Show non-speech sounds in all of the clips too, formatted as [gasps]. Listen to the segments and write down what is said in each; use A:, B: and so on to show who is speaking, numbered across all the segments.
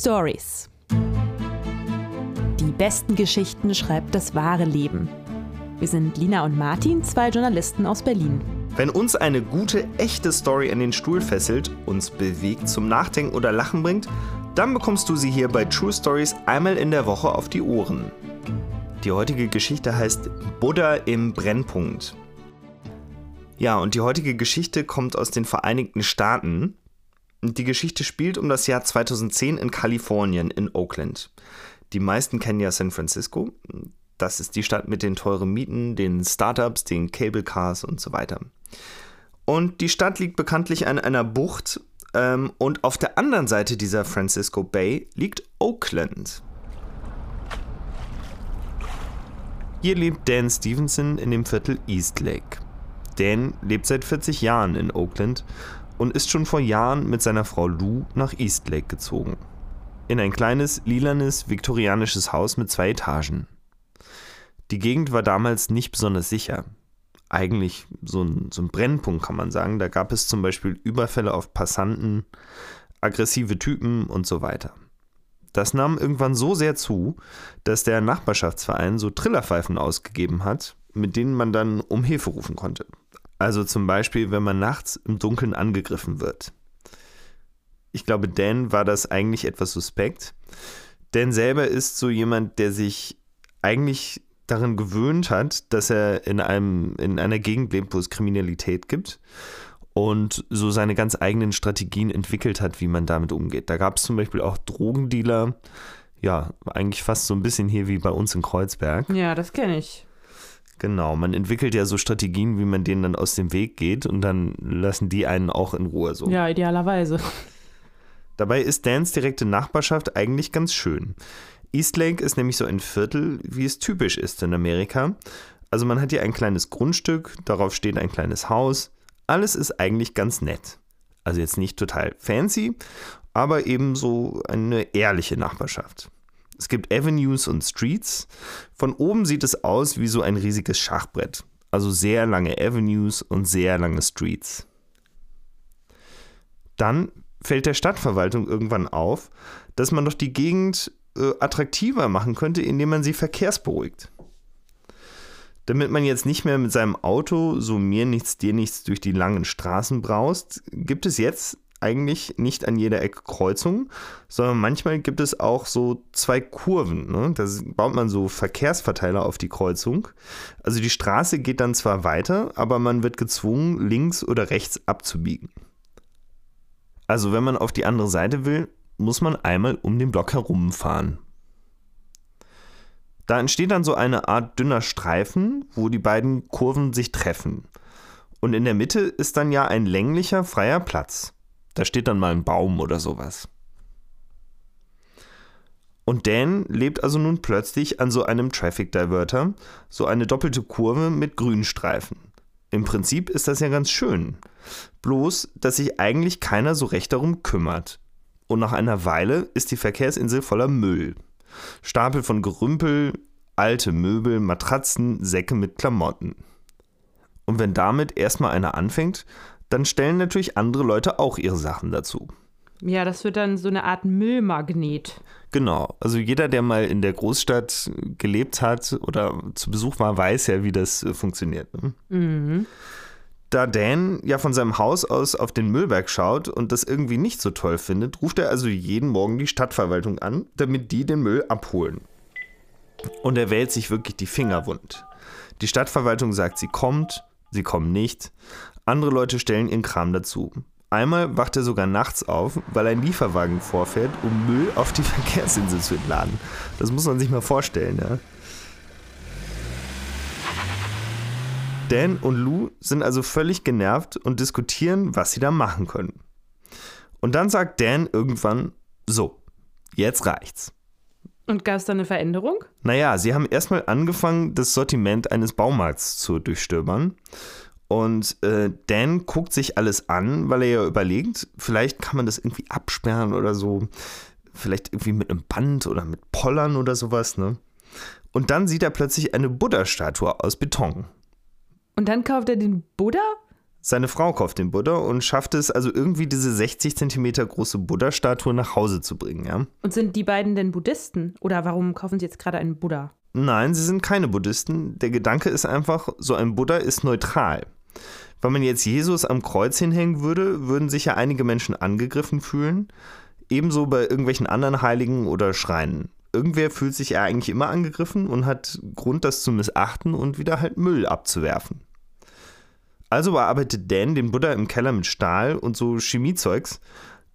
A: Stories. Die besten Geschichten schreibt das wahre Leben. Wir sind Lina und Martin, zwei Journalisten aus Berlin.
B: Wenn uns eine gute, echte Story an den Stuhl fesselt, uns bewegt, zum Nachdenken oder Lachen bringt, dann bekommst du sie hier bei True Stories einmal in der Woche auf die Ohren. Die heutige Geschichte heißt Buddha im Brennpunkt. Ja, und die heutige Geschichte kommt aus den Vereinigten Staaten. Die Geschichte spielt um das Jahr 2010 in Kalifornien, in Oakland. Die meisten kennen ja San Francisco. Das ist die Stadt mit den teuren Mieten, den Startups, den Cable Cars und so weiter. Und die Stadt liegt bekanntlich an einer Bucht ähm, und auf der anderen Seite dieser Francisco Bay liegt Oakland. Hier lebt Dan Stevenson in dem Viertel Eastlake. Dan lebt seit 40 Jahren in Oakland und ist schon vor Jahren mit seiner Frau Lou nach Eastlake gezogen. In ein kleines, lilanes, viktorianisches Haus mit zwei Etagen. Die Gegend war damals nicht besonders sicher. Eigentlich so ein, so ein Brennpunkt kann man sagen. Da gab es zum Beispiel Überfälle auf Passanten, aggressive Typen und so weiter. Das nahm irgendwann so sehr zu, dass der Nachbarschaftsverein so Trillerpfeifen ausgegeben hat, mit denen man dann um Hilfe rufen konnte. Also zum Beispiel, wenn man nachts im Dunkeln angegriffen wird. Ich glaube, Dan war das eigentlich etwas suspekt. Dan selber ist so jemand, der sich eigentlich daran gewöhnt hat, dass er in, einem, in einer Gegend lebt, wo es Kriminalität gibt und so seine ganz eigenen Strategien entwickelt hat, wie man damit umgeht. Da gab es zum Beispiel auch Drogendealer, ja, eigentlich fast so ein bisschen hier wie bei uns in Kreuzberg.
A: Ja, das kenne ich.
B: Genau, man entwickelt ja so Strategien, wie man denen dann aus dem Weg geht und dann lassen die einen auch in Ruhe so.
A: Ja, idealerweise.
B: Dabei ist Dans direkte Nachbarschaft eigentlich ganz schön. Eastlake ist nämlich so ein Viertel, wie es typisch ist in Amerika. Also man hat hier ein kleines Grundstück, darauf steht ein kleines Haus. Alles ist eigentlich ganz nett. Also jetzt nicht total fancy, aber eben so eine ehrliche Nachbarschaft. Es gibt Avenues und Streets. Von oben sieht es aus wie so ein riesiges Schachbrett. Also sehr lange Avenues und sehr lange Streets. Dann fällt der Stadtverwaltung irgendwann auf, dass man doch die Gegend äh, attraktiver machen könnte, indem man sie verkehrsberuhigt. Damit man jetzt nicht mehr mit seinem Auto so mir nichts, dir nichts durch die langen Straßen braust, gibt es jetzt eigentlich nicht an jeder Ecke Kreuzungen, sondern manchmal gibt es auch so zwei Kurven. Ne? Da baut man so Verkehrsverteiler auf die Kreuzung. Also die Straße geht dann zwar weiter, aber man wird gezwungen, links oder rechts abzubiegen. Also wenn man auf die andere Seite will, muss man einmal um den Block herumfahren. Da entsteht dann so eine Art dünner Streifen, wo die beiden Kurven sich treffen. Und in der Mitte ist dann ja ein länglicher, freier Platz. Da steht dann mal ein Baum oder sowas. Und Dan lebt also nun plötzlich an so einem Traffic Diverter, so eine doppelte Kurve mit Grünstreifen. Im Prinzip ist das ja ganz schön. Bloß, dass sich eigentlich keiner so recht darum kümmert und nach einer Weile ist die Verkehrsinsel voller Müll. Stapel von Gerümpel, alte Möbel, Matratzen, Säcke mit Klamotten. Und wenn damit erstmal einer anfängt, dann stellen natürlich andere Leute auch ihre Sachen dazu.
A: Ja, das wird dann so eine Art Müllmagnet.
B: Genau. Also jeder, der mal in der Großstadt gelebt hat oder zu Besuch war, weiß ja, wie das äh, funktioniert. Ne? Mhm. Da Dan ja von seinem Haus aus auf den Müllberg schaut und das irgendwie nicht so toll findet, ruft er also jeden Morgen die Stadtverwaltung an, damit die den Müll abholen. Und er wählt sich wirklich die Finger wund. Die Stadtverwaltung sagt, sie kommt, sie kommen nicht. Andere Leute stellen ihren Kram dazu. Einmal wacht er sogar nachts auf, weil ein Lieferwagen vorfährt, um Müll auf die [laughs] Verkehrsinsel zu entladen. Das muss man sich mal vorstellen, ja. Dan und Lou sind also völlig genervt und diskutieren, was sie da machen können. Und dann sagt Dan irgendwann, so, jetzt reicht's.
A: Und gab es da eine Veränderung?
B: Naja, sie haben erstmal angefangen, das Sortiment eines Baumarkts zu durchstöbern. Und äh, Dan guckt sich alles an, weil er ja überlegt, vielleicht kann man das irgendwie absperren oder so. Vielleicht irgendwie mit einem Band oder mit Pollern oder sowas, ne? Und dann sieht er plötzlich eine Buddha-Statue aus Beton.
A: Und dann kauft er den Buddha?
B: Seine Frau kauft den Buddha und schafft es also irgendwie, diese 60 Zentimeter große Buddha-Statue nach Hause zu bringen, ja.
A: Und sind die beiden denn Buddhisten? Oder warum kaufen sie jetzt gerade einen Buddha?
B: Nein, sie sind keine Buddhisten. Der Gedanke ist einfach, so ein Buddha ist neutral. Wenn man jetzt Jesus am Kreuz hinhängen würde, würden sich ja einige Menschen angegriffen fühlen. Ebenso bei irgendwelchen anderen Heiligen oder Schreinen. Irgendwer fühlt sich ja eigentlich immer angegriffen und hat Grund, das zu missachten und wieder halt Müll abzuwerfen. Also bearbeitet Dan den Buddha im Keller mit Stahl und so Chemiezeugs,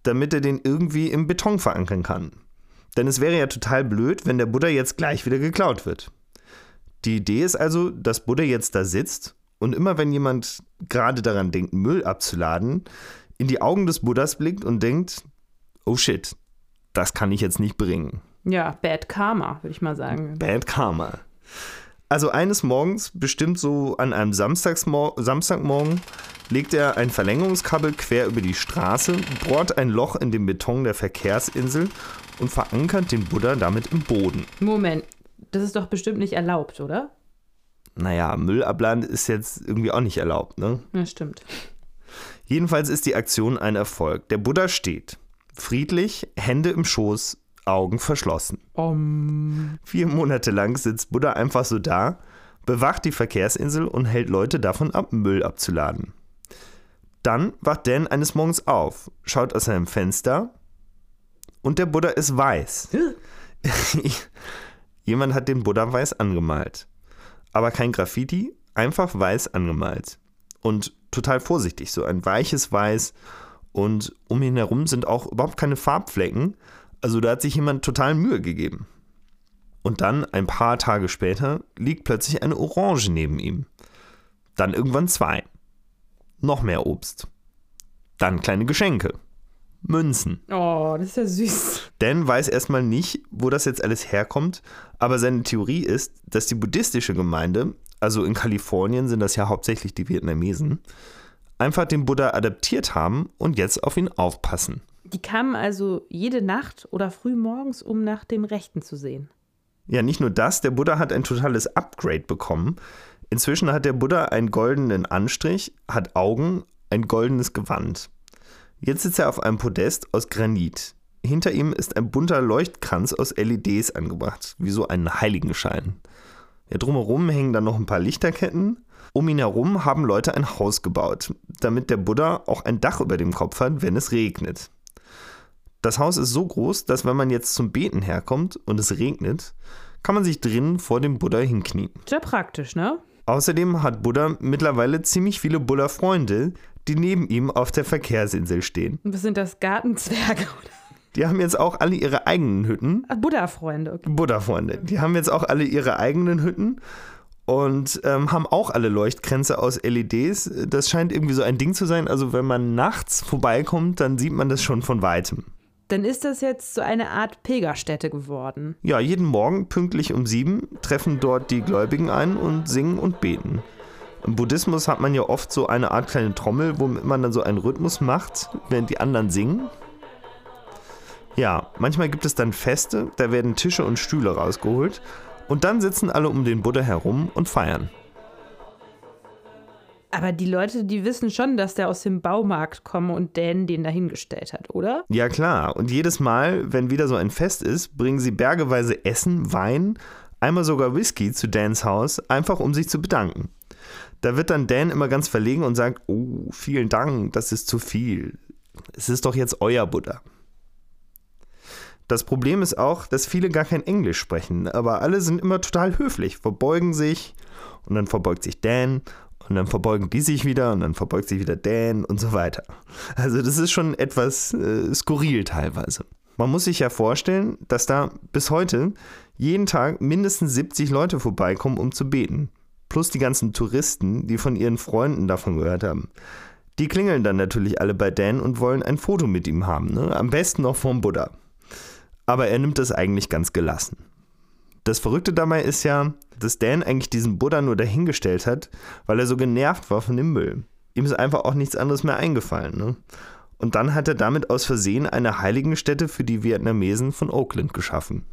B: damit er den irgendwie im Beton verankern kann. Denn es wäre ja total blöd, wenn der Buddha jetzt gleich wieder geklaut wird. Die Idee ist also, dass Buddha jetzt da sitzt und immer wenn jemand gerade daran denkt, Müll abzuladen, in die Augen des Buddhas blickt und denkt, oh shit, das kann ich jetzt nicht bringen.
A: Ja, Bad Karma, würde ich mal sagen.
B: Bad Karma. Also eines Morgens, bestimmt so an einem Samstagmorgen, legt er ein Verlängerungskabel quer über die Straße, bohrt ein Loch in den Beton der Verkehrsinsel und verankert den Buddha damit im Boden.
A: Moment, das ist doch bestimmt nicht erlaubt, oder?
B: Naja, Müll abladen ist jetzt irgendwie auch nicht erlaubt, ne?
A: Ja, stimmt.
B: Jedenfalls ist die Aktion ein Erfolg. Der Buddha steht. Friedlich, Hände im Schoß, Augen verschlossen.
A: Um.
B: Vier Monate lang sitzt Buddha einfach so da, bewacht die Verkehrsinsel und hält Leute davon ab, Müll abzuladen. Dann wacht Dan eines Morgens auf, schaut aus seinem Fenster und der Buddha ist weiß. [gasps] [laughs] Jemand hat den Buddha weiß angemalt. Aber kein Graffiti, einfach weiß angemalt. Und total vorsichtig, so ein weiches Weiß. Und um ihn herum sind auch überhaupt keine Farbflecken, also da hat sich jemand total Mühe gegeben. Und dann, ein paar Tage später, liegt plötzlich eine Orange neben ihm. Dann irgendwann zwei. Noch mehr Obst. Dann kleine Geschenke. Münzen.
A: Oh, das ist ja süß.
B: Dan weiß erstmal nicht, wo das jetzt alles herkommt, aber seine Theorie ist, dass die buddhistische Gemeinde, also in Kalifornien sind das ja hauptsächlich die Vietnamesen, einfach den Buddha adaptiert haben und jetzt auf ihn aufpassen.
A: Die kamen also jede Nacht oder früh morgens, um nach dem Rechten zu sehen.
B: Ja, nicht nur das, der Buddha hat ein totales Upgrade bekommen. Inzwischen hat der Buddha einen goldenen Anstrich, hat Augen, ein goldenes Gewand. Jetzt sitzt er auf einem Podest aus Granit. Hinter ihm ist ein bunter Leuchtkranz aus LEDs angebracht, wie so ein Heiligenschein. Ja, drumherum hängen dann noch ein paar Lichterketten. Um ihn herum haben Leute ein Haus gebaut, damit der Buddha auch ein Dach über dem Kopf hat, wenn es regnet. Das Haus ist so groß, dass wenn man jetzt zum Beten herkommt und es regnet, kann man sich drinnen vor dem Buddha hinknien.
A: Sehr praktisch, ne?
B: Außerdem hat Buddha mittlerweile ziemlich viele Buddha-Freunde, die neben ihm auf der Verkehrsinsel stehen.
A: Was sind das Gartenzwerge? [laughs] Oder?
B: Die haben jetzt auch alle ihre eigenen Hütten.
A: Buddha-Freunde. Okay.
B: Buddha-Freunde. Die haben jetzt auch alle ihre eigenen Hütten und ähm, haben auch alle Leuchtkränze aus LEDs. Das scheint irgendwie so ein Ding zu sein. Also wenn man nachts vorbeikommt, dann sieht man das schon von weitem.
A: Dann ist das jetzt so eine Art Pilgerstätte geworden.
B: Ja, jeden Morgen pünktlich um sieben treffen dort die Gläubigen ein und singen und beten. Im Buddhismus hat man ja oft so eine Art kleine Trommel, womit man dann so einen Rhythmus macht, während die anderen singen. Ja, manchmal gibt es dann Feste, da werden Tische und Stühle rausgeholt und dann sitzen alle um den Buddha herum und feiern.
A: Aber die Leute, die wissen schon, dass der aus dem Baumarkt komme und Dan den dahingestellt hat, oder?
B: Ja, klar. Und jedes Mal, wenn wieder so ein Fest ist, bringen sie bergeweise Essen, Wein, einmal sogar Whisky zu Dans Haus, einfach um sich zu bedanken. Da wird dann Dan immer ganz verlegen und sagt, oh, vielen Dank, das ist zu viel. Es ist doch jetzt euer Buddha. Das Problem ist auch, dass viele gar kein Englisch sprechen, aber alle sind immer total höflich, verbeugen sich und dann verbeugt sich Dan und dann verbeugen die sich wieder und dann verbeugt sich wieder Dan und so weiter. Also das ist schon etwas äh, skurril teilweise. Man muss sich ja vorstellen, dass da bis heute jeden Tag mindestens 70 Leute vorbeikommen, um zu beten. Plus die ganzen Touristen, die von ihren Freunden davon gehört haben. Die klingeln dann natürlich alle bei Dan und wollen ein Foto mit ihm haben. Ne? Am besten noch vom Buddha. Aber er nimmt das eigentlich ganz gelassen. Das Verrückte dabei ist ja, dass Dan eigentlich diesen Buddha nur dahingestellt hat, weil er so genervt war von dem Müll. Ihm ist einfach auch nichts anderes mehr eingefallen. Ne? Und dann hat er damit aus Versehen eine Heiligenstätte für die Vietnamesen von Oakland geschaffen.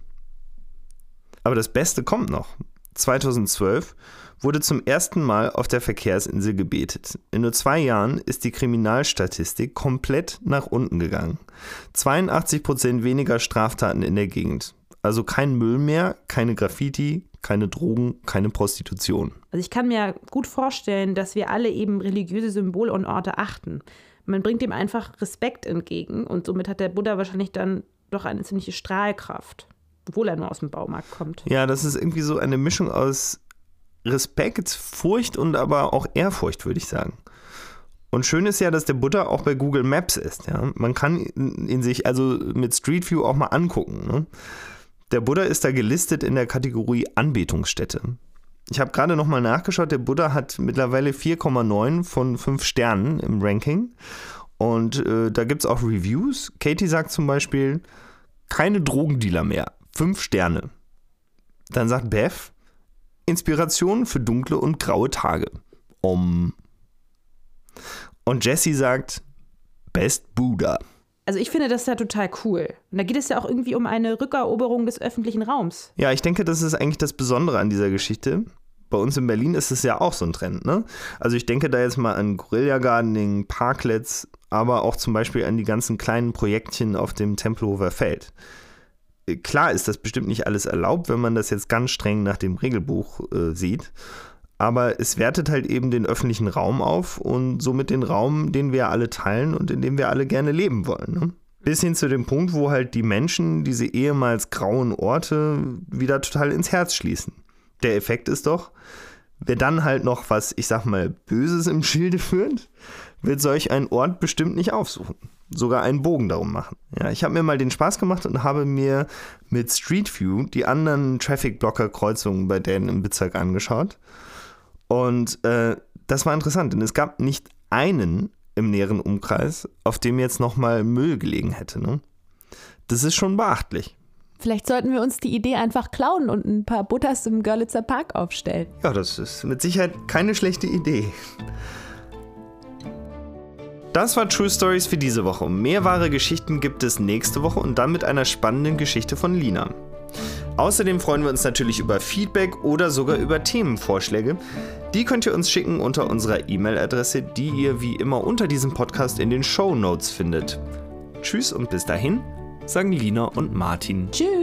B: Aber das Beste kommt noch. 2012 wurde zum ersten Mal auf der Verkehrsinsel gebetet. In nur zwei Jahren ist die Kriminalstatistik komplett nach unten gegangen. 82 Prozent weniger Straftaten in der Gegend. Also kein Müll mehr, keine Graffiti, keine Drogen, keine Prostitution.
A: Also ich kann mir gut vorstellen, dass wir alle eben religiöse Symbole und Orte achten. Man bringt dem einfach Respekt entgegen und somit hat der Buddha wahrscheinlich dann doch eine ziemliche Strahlkraft, obwohl er nur aus dem Baumarkt kommt.
B: Ja, das ist irgendwie so eine Mischung aus Respekt, Furcht und aber auch Ehrfurcht, würde ich sagen. Und schön ist ja, dass der Buddha auch bei Google Maps ist. Ja? Man kann ihn sich also mit Street View auch mal angucken. Ne? Der Buddha ist da gelistet in der Kategorie Anbetungsstätte. Ich habe gerade nochmal nachgeschaut, der Buddha hat mittlerweile 4,9 von 5 Sternen im Ranking. Und äh, da gibt es auch Reviews. Katie sagt zum Beispiel, keine Drogendealer mehr. 5 Sterne. Dann sagt Beth, Inspiration für dunkle und graue Tage. Um. Und Jesse sagt, Best Buddha.
A: Also ich finde das ja total cool. Und da geht es ja auch irgendwie um eine Rückeroberung des öffentlichen Raums.
B: Ja, ich denke, das ist eigentlich das Besondere an dieser Geschichte. Bei uns in Berlin ist es ja auch so ein Trend, ne? Also ich denke da jetzt mal an Guerilla Gardening, Parklets, aber auch zum Beispiel an die ganzen kleinen Projektchen auf dem Tempelhofer Feld. Klar ist das bestimmt nicht alles erlaubt, wenn man das jetzt ganz streng nach dem Regelbuch äh, sieht aber es wertet halt eben den öffentlichen Raum auf und somit den Raum, den wir alle teilen und in dem wir alle gerne leben wollen. Ne? Bis hin zu dem Punkt, wo halt die Menschen diese ehemals grauen Orte wieder total ins Herz schließen. Der Effekt ist doch, wer dann halt noch was, ich sag mal, Böses im Schilde führt, wird solch einen Ort bestimmt nicht aufsuchen. Sogar einen Bogen darum machen. Ja, ich habe mir mal den Spaß gemacht und habe mir mit Street View die anderen Traffic Blocker Kreuzungen bei denen im Bezirk angeschaut. Und äh, das war interessant, denn es gab nicht einen im näheren Umkreis, auf dem jetzt nochmal Müll gelegen hätte. Ne? Das ist schon beachtlich.
A: Vielleicht sollten wir uns die Idee einfach klauen und ein paar Butters im Görlitzer Park aufstellen.
B: Ja, das ist mit Sicherheit keine schlechte Idee. Das war True Stories für diese Woche. Mehr wahre Geschichten gibt es nächste Woche und dann mit einer spannenden Geschichte von Lina. Außerdem freuen wir uns natürlich über Feedback oder sogar über Themenvorschläge. Die könnt ihr uns schicken unter unserer E-Mail-Adresse, die ihr wie immer unter diesem Podcast in den Show Notes findet. Tschüss und bis dahin, sagen Lina und Martin.
A: Tschüss.